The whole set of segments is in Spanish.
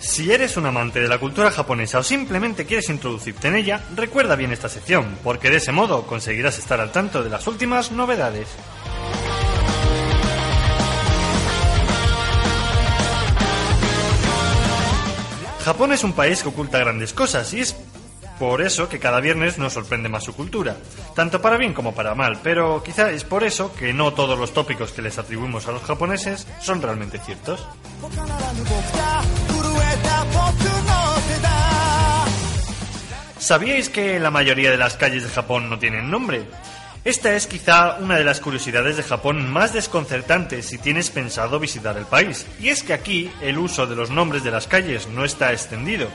Si eres un amante de la cultura japonesa o simplemente quieres introducirte en ella, recuerda bien esta sección, porque de ese modo conseguirás estar al tanto de las últimas novedades. Japón es un país que oculta grandes cosas y es por eso que cada viernes nos sorprende más su cultura, tanto para bien como para mal, pero quizá es por eso que no todos los tópicos que les atribuimos a los japoneses son realmente ciertos. ¿Sabíais que la mayoría de las calles de Japón no tienen nombre? Esta es quizá una de las curiosidades de Japón más desconcertantes si tienes pensado visitar el país. Y es que aquí el uso de los nombres de las calles no está extendido.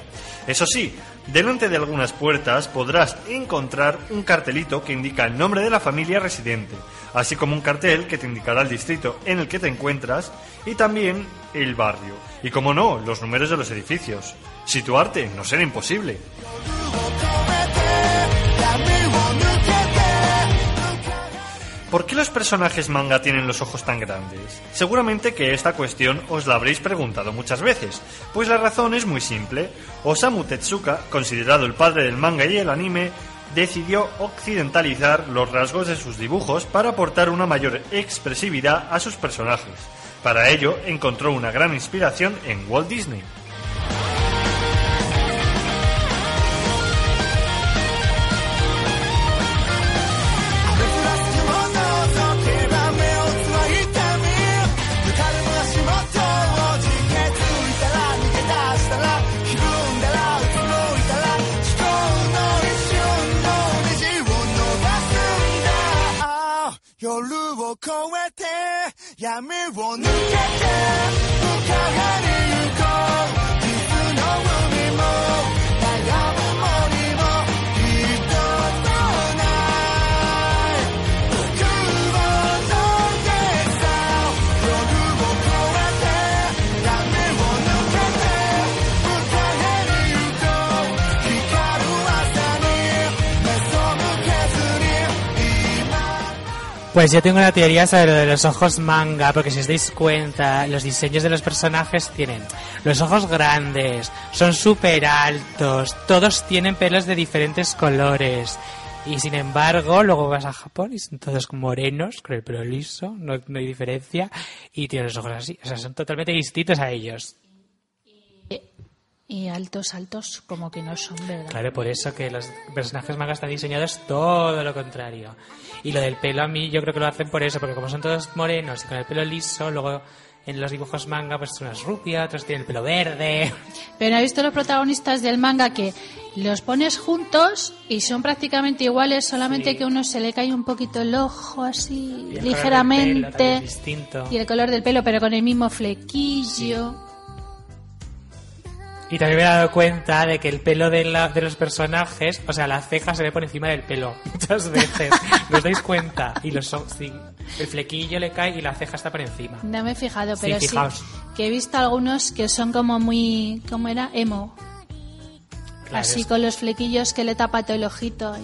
Eso sí, delante de algunas puertas podrás encontrar un cartelito que indica el nombre de la familia residente, así como un cartel que te indicará el distrito en el que te encuentras y también el barrio. Y como no, los números de los edificios. Situarte no será imposible. ¿Por qué los personajes manga tienen los ojos tan grandes? Seguramente que esta cuestión os la habréis preguntado muchas veces, pues la razón es muy simple. Osamu Tezuka, considerado el padre del manga y el anime, decidió occidentalizar los rasgos de sus dibujos para aportar una mayor expresividad a sus personajes. Para ello encontró una gran inspiración en Walt Disney. 越えて闇を抜けて向かに行こう。水の海も眺め Pues yo tengo una teoría sobre lo de los ojos manga, porque si os dais cuenta, los diseños de los personajes tienen los ojos grandes, son súper altos, todos tienen pelos de diferentes colores. Y sin embargo, luego vas a Japón y son todos morenos, con el pelo liso, no, no hay diferencia, y tienen los ojos así, o sea, son totalmente distintos a ellos. Y altos, altos, como que no son, ¿verdad? Claro, por eso que los personajes manga están diseñados todo lo contrario. Y lo del pelo a mí yo creo que lo hacen por eso, porque como son todos morenos y con el pelo liso, luego en los dibujos manga pues uno es rubia, otros tienen el pelo verde. Pero ¿no has visto los protagonistas del manga que los pones juntos y son prácticamente iguales, solamente Sí. que uno se le cae un poquito el ojo así Y el color del pelo ligeramente distinto. y el color del pelo, pero con el mismo flequillo. Y también me he dado cuenta de que el pelo de, la- de los personajes, o sea, la ceja se ve por encima del pelo muchas veces. ¿No os dais cuenta? Y los sí. El flequillo le cae y la ceja está por encima. No me he fijado, pero sí, que he visto algunos que son como muy, ¿cómo era? Emo. Claro, así es- con los flequillos que le tapa todo el ojito.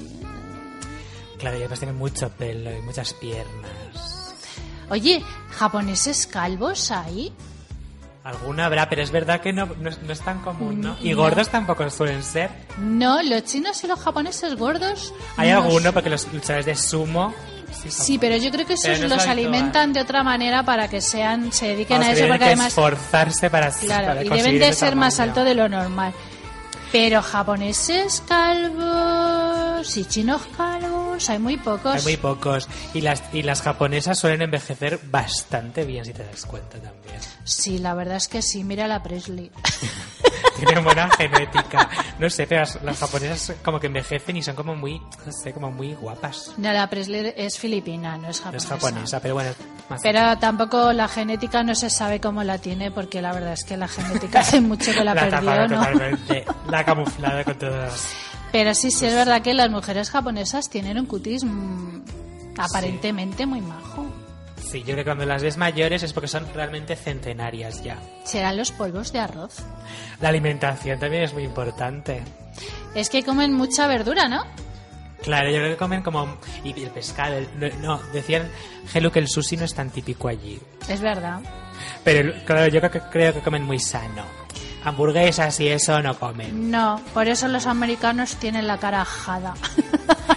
Claro, y además tiene mucho pelo y muchas piernas. Oye, ¿japoneses calvos hay? Alguna habrá, pero es verdad que no, no, es- no es tan común, ¿no? Y No. gordos tampoco suelen ser. No, los chinos y los japoneses gordos. Hay no alguno, porque los luchadores de sumo... Sí, pero yo creo que esos los alimentan de otra manera para que sean, se dediquen Vamos, a eso, porque que además, esforzarse para claro, para y conseguir deben de ser más alto de lo normal. Pero japoneses calvos y chinos calvos hay muy pocos. Hay muy pocos. Y las, y las japonesas suelen envejecer bastante bien, si te das cuenta también. Sí, la verdad es que sí. Mira la Presley. Tienen buena genética. No sé, pero las, las japonesas como que envejecen y son como muy, no sé, como muy guapas. No, la Presley es filipina, no es No japonesa. es japonesa, pero bueno. más- Pero tampoco la genética no se sabe cómo la tiene, porque la verdad es que la genética hace mucho que la, la perdió, ¿no? La ha camuflado con todos. Pero sí, sí es verdad que las mujeres japonesas tienen un cutis mm, aparentemente muy majo. Sí, yo creo que cuando las ves mayores es porque son realmente centenarias ya. Serán los polvos de arroz. La alimentación también es muy importante. Es que comen mucha verdura, ¿no? Claro, yo creo que comen como... Y el pescado, el- no, decían, Gelu, que el sushi no es tan típico allí. Es verdad. Pero claro, yo creo que, creo que comen muy sano. Hamburguesas y eso no comen. No, por eso los americanos tienen la cara ajada.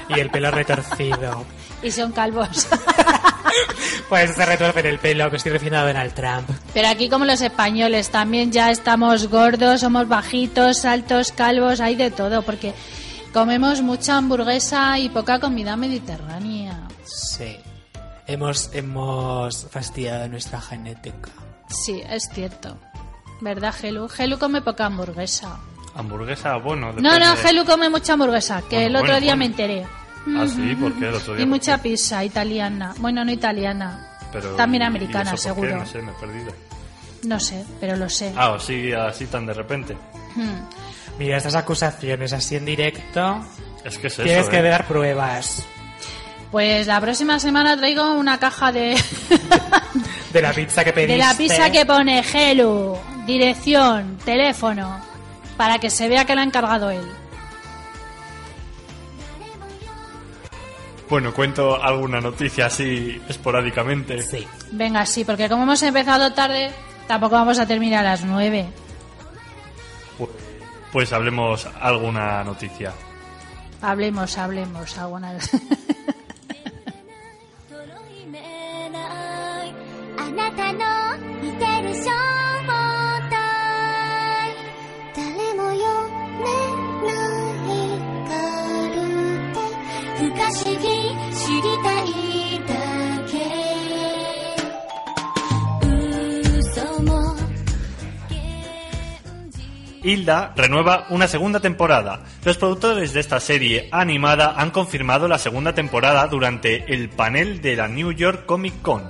Y el pelo retorcido. y son calvos. Pues se retorcen el pelo, que estoy refiriendo a Donald Trump. Pero aquí como los españoles también ya estamos gordos, somos bajitos, altos, calvos, hay de todo, porque comemos mucha hamburguesa y poca comida mediterránea. Sí. Hemos, hemos fastidiado nuestra genética. Sí, es cierto. ¿Verdad, Gelu? Gelu come poca hamburguesa. Hamburguesa, bueno. No, depende no, Gelu come mucha hamburguesa, que Bueno, el otro bueno, día bueno. me enteré. Ah, sí, ¿por qué? El otro día, Y ¿por mucha qué? pizza italiana. Bueno, no italiana. Pero, También ¿y- y americana, por qué? seguro. No sé, me he perdido. No sé, pero lo sé. Ah, o sí, así tan de repente. Hmm. Mira, estas acusaciones así en directo, Es que es eso, tienes que ¿eh? dar pruebas Pues la próxima semana traigo una caja de, de la pizza que pediste. de la pizza que pone Gelu, dirección, teléfono, para que se vea que la ha encargado él. Bueno, cuento alguna noticia así esporádicamente. Sí. Venga, sí, porque como hemos empezado tarde, tampoco vamos a terminar a las nueve. Pu- Pues hablemos alguna noticia. Hablemos, hablemos, alguna Hilda renueva una segunda temporada. Los productores de esta serie animada han confirmado la segunda temporada durante el panel de la New York Comic Con.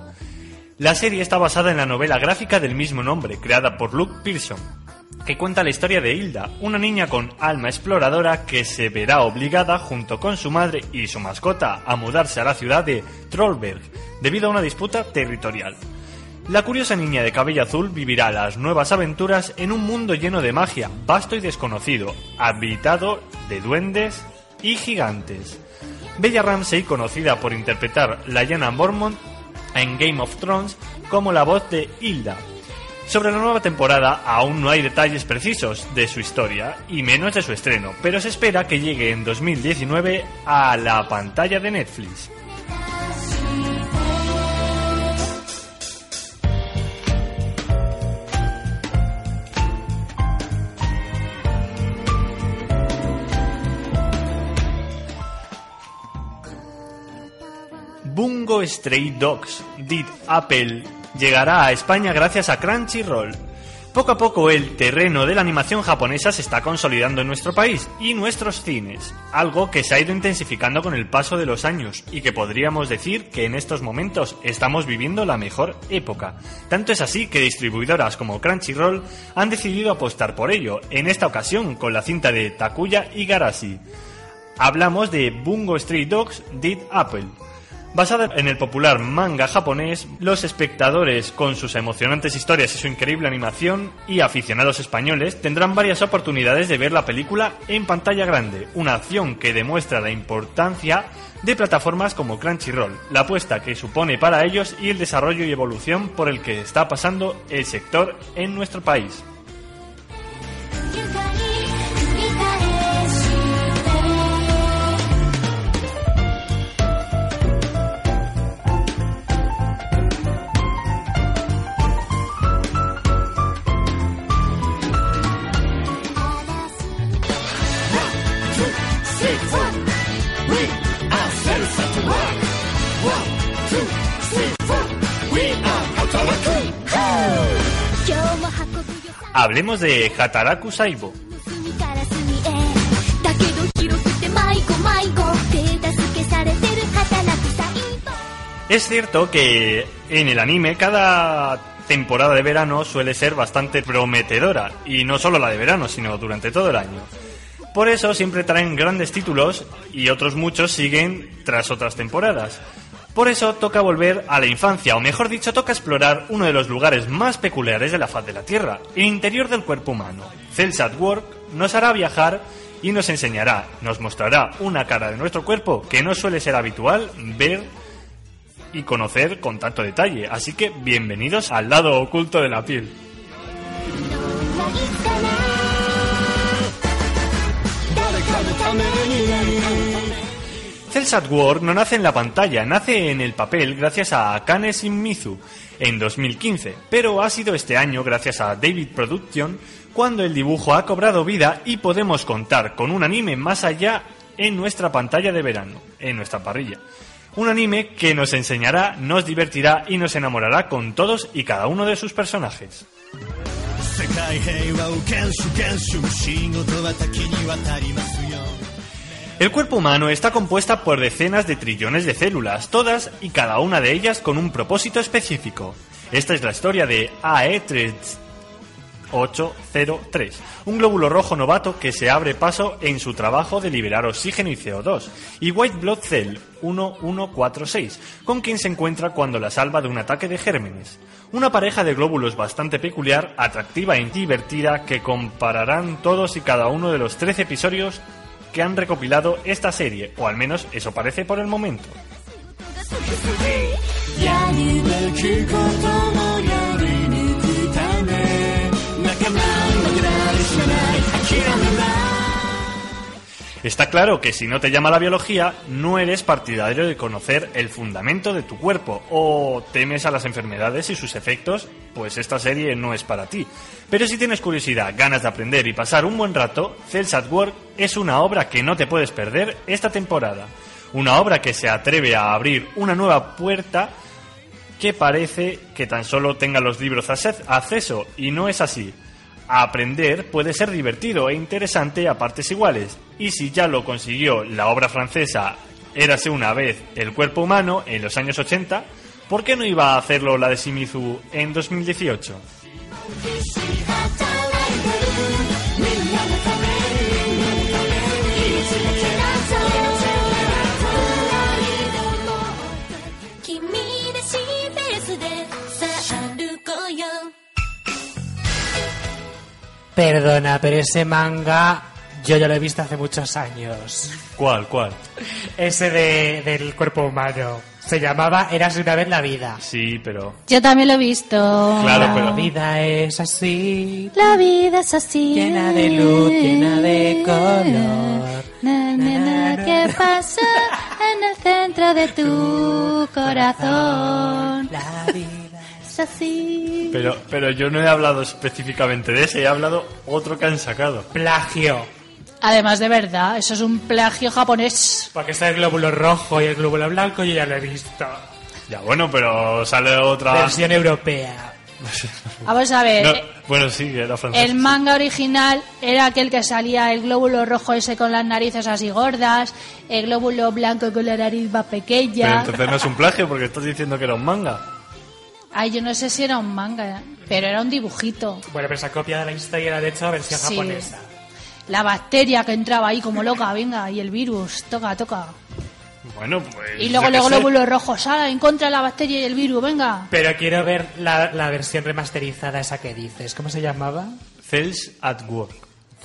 La serie está basada en la novela gráfica del mismo nombre, creada por Luke Pearson, que cuenta la historia de Hilda, una niña con alma exploradora que se verá obligada, junto con su madre y su mascota, a mudarse a la ciudad de Trollberg debido a una disputa territorial. La curiosa niña de cabello azul vivirá las nuevas aventuras en un mundo lleno de magia, vasto y desconocido, habitado de duendes y gigantes. Bella Ramsey, conocida por interpretar Lyanna Mormont en Game of Thrones como la voz de Hilda. Sobre la nueva temporada aún no hay detalles precisos de su historia y menos de su estreno, pero se espera que llegue en 2019 a la pantalla de Netflix. Bungo Stray Dogs, Did Apple, llegará a España gracias a Crunchyroll. Poco a poco el terreno de la animación japonesa se está consolidando en nuestro país y nuestros cines, algo que se ha ido intensificando con el paso de los años y que podríamos decir que en estos momentos estamos viviendo la mejor época. Tanto es así que distribuidoras como Crunchyroll han decidido apostar por ello, en esta ocasión con la cinta de Takuya Igarashi. Hablamos de Bungo Stray Dogs Did Apple. Basada en el popular manga japonés, los espectadores, con sus emocionantes historias y su increíble animación, y aficionados españoles, tendrán varias oportunidades de ver la película en pantalla grande, una acción que demuestra la importancia de plataformas como Crunchyroll, la apuesta que supone para ellos y el desarrollo y evolución por el que está pasando el sector en nuestro país. Hablemos de Hataraku Saibo. Es cierto que en el anime cada temporada de verano suele ser bastante prometedora, y no solo la de verano, sino durante todo el año. Por eso siempre traen grandes títulos y otros muchos siguen tras otras temporadas. Por eso toca volver a la infancia, o mejor dicho, toca explorar uno de los lugares más peculiares de la faz de la Tierra, el interior del cuerpo humano. Cells at Work nos hará viajar y nos enseñará, nos mostrará una cara de nuestro cuerpo que no suele ser habitual ver y conocer con tanto detalle. Así que bienvenidos al lado oculto de la piel. Cells at Work no nace en la pantalla, nace en el papel gracias a Akane Shimizu en 2015, pero ha sido este año gracias a David Production cuando el dibujo ha cobrado vida y podemos contar con un anime más allá en nuestra pantalla de verano, en nuestra parrilla. Un anime que nos enseñará, nos divertirá y nos enamorará con todos y cada uno de sus personajes. El cuerpo humano está compuesta por decenas de trillones de células, todas y cada una de ellas con un propósito específico. Esta es la historia de AE803, un glóbulo rojo novato que se abre paso en su trabajo de liberar oxígeno y CO2, y White Blood Cell 1146, con quien se encuentra cuando la salva de un ataque de gérmenes. Una pareja de glóbulos bastante peculiar, atractiva e divertida que compararán todos y cada uno de los 13 episodios que han recopilado esta serie, o al menos eso parece por el momento. Está claro que si no te llama la biología, no eres partidario de conocer el fundamento de tu cuerpo o temes a las enfermedades y sus efectos, pues esta serie no es para ti. Pero si tienes curiosidad, ganas de aprender y pasar un buen rato, Cells at Work es una obra que no te puedes perder esta temporada. Una obra que se atreve a abrir una nueva puerta que parece que tan solo tenga los libros acceso y no es así. Aprender puede ser divertido e interesante a partes iguales, y si ya lo consiguió la obra francesa Érase una vez el cuerpo humano en los años 80, ¿por qué no iba a hacerlo la de Shimizu en 2018? Perdona, pero ese manga yo ya lo he visto hace muchos años. ¿Cuál, cuál? Ese de, del cuerpo humano. Se llamaba Eras una vez la vida. Sí, pero... Yo también lo he visto. Claro, La pero- vida es así. La vida es así. Llena de luz, llena de color. Na, na, na, ¿Qué pasa en el centro de tu corazón? La vida. Es así. Pero, pero yo no he hablado específicamente de ese, he hablado otro que han sacado. Plagio. Además, de verdad, eso es un plagio japonés. Porque está el glóbulo rojo y el glóbulo blanco, yo ya lo he visto. Ya bueno, pero sale otra... Versión europea. Vamos a ver. No, bueno, sí, era francés. El manga original era aquel que salía el glóbulo rojo ese con las narices así gordas, el glóbulo blanco con la nariz más Pero pequeña. entonces no es un plagio porque estás diciendo que era un manga. Ay, yo no sé si era un manga, pero era un dibujito. Bueno, pero esa copia de la historia era de hecho versión Sí. japonesa. La bacteria que entraba ahí como loca, venga, y el virus, toca, toca. Bueno, pues. Y luego los glóbulos rojos, ¡ah! En contra de la bacteria y el virus, venga. Pero quiero ver la, la versión remasterizada esa que dices. ¿Cómo se llamaba? Cells at work.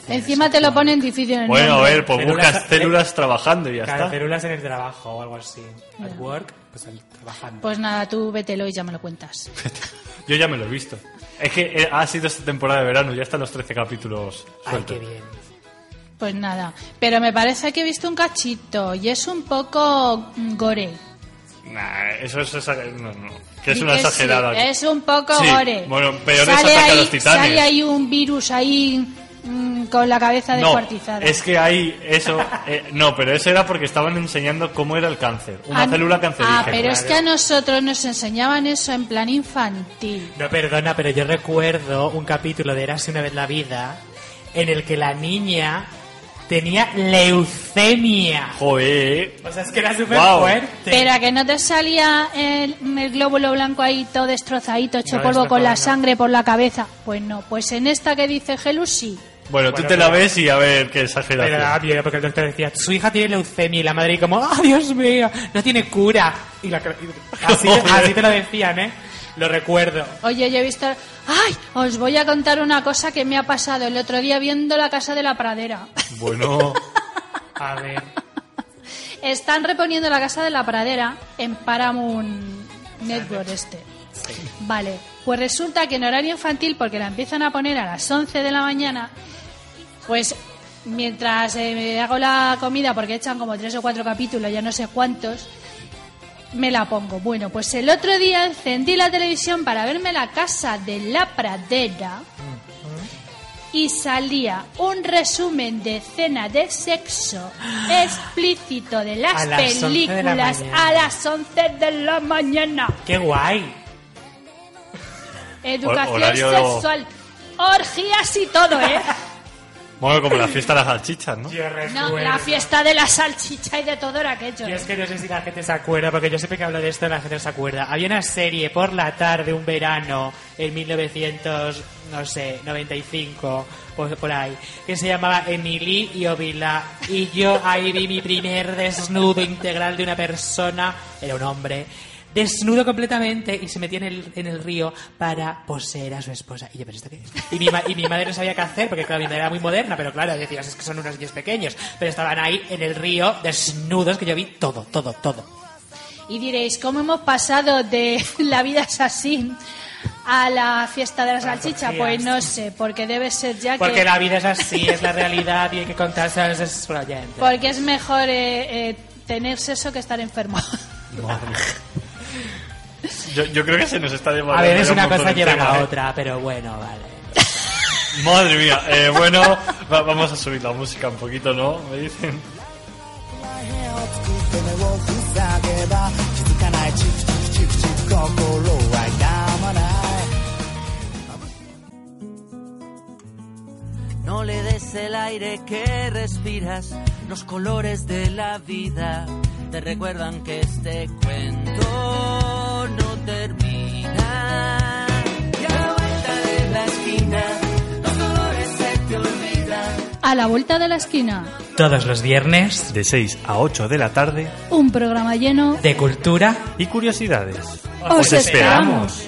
Encima te lo ponen difícil en el Bueno, a ver, pues Células- buscas células trabajando y ya Claro, está. células en el trabajo o algo así. At work, pues al- trabajando. Pues nada, tú vételo y ya me lo cuentas. Yo ya me lo he visto. Es que eh, ha sido esta temporada de verano, ya están los 13 capítulos Ay, sueltos. qué bien. Pues nada, pero me parece que he visto un cachito y es un poco mm, gore. Nah, eso es exa- no, no, que es Di una que sí, exagerada. es un poco Sí, gore. bueno, peor es sale Ataque a ahí, los Titanes. Sale ahí un virus ahí mm, con la cabeza no, descuartizada. es que hay eso. eh, no, pero eso era porque estaban enseñando cómo era el cáncer. Una Ah, célula cancerígena. Ah, pero es que a nosotros nos enseñaban eso en plan infantil. No, perdona, pero yo recuerdo un capítulo de Érase una vez la vida en el que la niña tenía leucemia. Joder. O sea, es que era súper Guau. fuerte. Pero a que no te salía el, el glóbulo blanco ahí todo destrozadito, hecho No, polvo con la no. sangre por la cabeza. Pues no, pues en esta que dice Gelus sí. Bueno, tú Bueno, te la pero- ves y a ver qué exageración. Pero miedo porque el doctor decía, su hija tiene leucemia y la madre como, ¡ah, Dios mío! No tiene cura. Y, la, y- así, así te lo decían, ¿eh? Lo recuerdo. Oye, yo he visto... ¡Ay! Os voy a contar una cosa que me ha pasado el otro día viendo la casa de la pradera. Bueno, A ver. Están reponiendo la casa de la pradera en Paramount Network este. Vale, pues resulta que en horario infantil, porque la empiezan a poner a las 11 de la mañana, pues mientras eh, me hago la comida, porque echan como tres o cuatro capítulos, ya no sé cuántos, me la pongo. Bueno, pues el otro día encendí la televisión para verme la casa de la pradera y salía un resumen de escena de sexo explícito de las A las 11 de la películas a las 11 de la mañana. ¡Qué guay! Educación sexual, orgías y todo, ¿eh? bueno, como la fiesta de las salchichas, ¿no? Yo No, la fiesta de la salchicha y de todo era aquello. Yo es que no sé si la gente se acuerda, porque yo siempre que hablo de esto la gente no se acuerda. Había una serie por la tarde, un verano, en 1900, no sé, 95, por, por ahí, que se llamaba Emily y Ovila. Y yo ahí vi mi primer desnudo integral de una persona, era un hombre, desnudo completamente y se metía en el, en el río para poseer a su esposa. Y yo, ¿pero esto qué es? Y mi, y mi madre no sabía qué hacer, porque claro, mi madre era muy moderna, pero claro, decías, es que son unos niños pequeños. Pero estaban ahí en el río, desnudos, que yo vi todo, todo, todo. Y diréis, ¿cómo hemos pasado de la vida es así a la fiesta de la salchicha? Pues no sé, porque debe ser ya Porque que... la vida es así, es la realidad y hay que contarse a los. Porque es mejor eh, eh, tener sexo que estar enfermo. Yo, yo creo que se nos está llevando. A ver, es una cosa lleva a la ¿eh? otra, pero bueno, vale. Madre mía, eh, bueno, va, vamos a subir la música un poquito, ¿no? Me dicen. No le des el aire que respiras, los colores de la vida te recuerdan que este cuento a la vuelta de la esquina, Todos los viernes De 6 a 8 de la tarde un programa lleno. de cultura. y curiosidades. ¡Os esperamos!